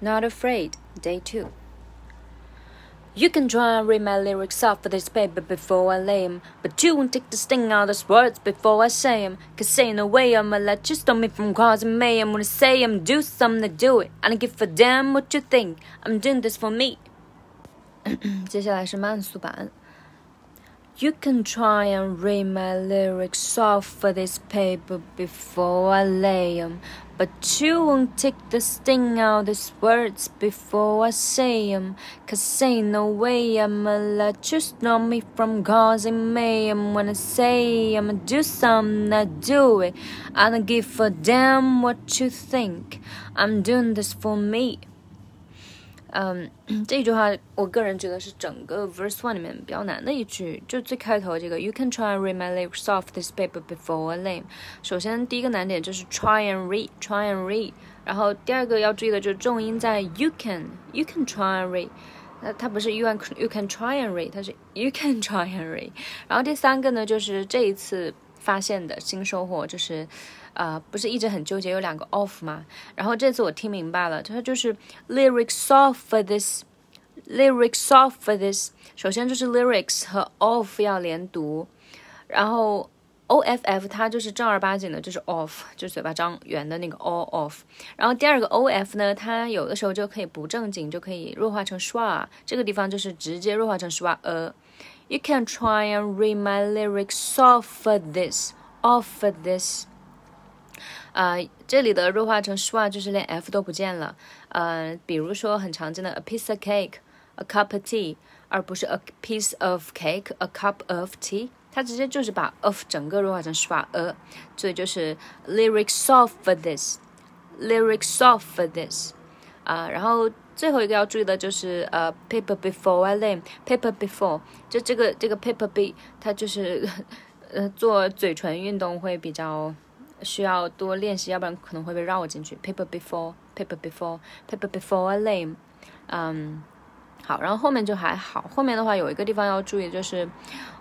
Not Afraid, Day 2. You can try and read my lyrics off of this paper before I lay 'em, but you won't take the sting out of those words before I say 'em. Cause ain't no way I'ma let you stop me from causing mayhem. When I say I'm do something to do it, I don't give a damn what you think. I'm doing this for me. 接下来是慢速版。 You can try and read my lyrics off of this paper before I lay 'em, but you won't take the sting out these words before I say 'em. Cause ain't no way I'ma let you stop me from causing mayhem. When I say I'ma do something, I do it. I don't give a damn what you think. I'm doing this for me. 嗯，这句话我个人觉得是整个 verse one 里面比较难的一句，就最开头这个 You can try and read my lyrics off this paper before I lay。首先第一个难点就是 try and read，try and read。然后第二个要注意的就是重音在 you can，you can try and read。那它不是 you can you can try and read，它是 you can try and read。然后第三个呢，就是这一次发现的新收获，就是。啊，不是一直很纠结有两个 off 吗？然后这次我听明白了，它就是 lyrics off for this，lyrics off for this。首先就是 lyrics 和 off 要连读，然后 off 它就是正儿八经的，就是 off，就嘴巴张圆的那个 all off。然后第二个 o f 呢，它有的时候就可以不正经，就可以弱化成 schwa，这个地方就是直接弱化成 schwa。呃，You can try and read my lyrics off for this，off for this。啊，这里的弱化成 schwa 就是连 f 都不见了。呃，比如说很常见的 a piece of cake，a cup of tea，而不是 a piece of cake，a cup of tea，它直接就是把 of 整个弱化成 schwa，呃，所以就是 lyricsoft for this，lyricsoft for this。啊，然后最后一个要注意的就是呃 paper before I lay，paper before，就这个这个 paper be，它就是呃做嘴唇运动会比较。需要多练习，要不然可能会被绕进去。Paper before, paper before, paper before a lame。嗯，好，然后后面就还好。后面的话有一个地方要注意，就是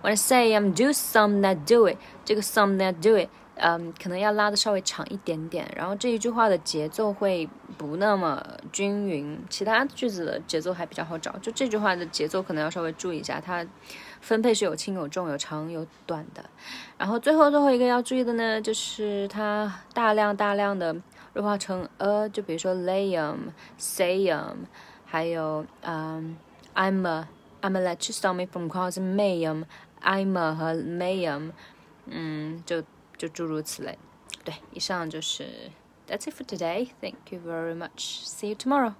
When I say I'm do some that do it，这个 some that do it，嗯，可能要拉的稍微长一点点。然后这一句话的节奏会不那么均匀，其他句子的节奏还比较好找。就这句话的节奏可能要稍微注意一下，它。分配是有轻有重，有长有短的。然后最后最后一个要注意的呢，就是它大量大量的弱化成 a，就比如说 layum、sayum，还有嗯 I'm a I'm a let you stop me from causing mayhem。I'm a 和 mayhem，嗯，就就诸如此类。对，以上就是 That's it for today. Thank you very much. See you tomorrow.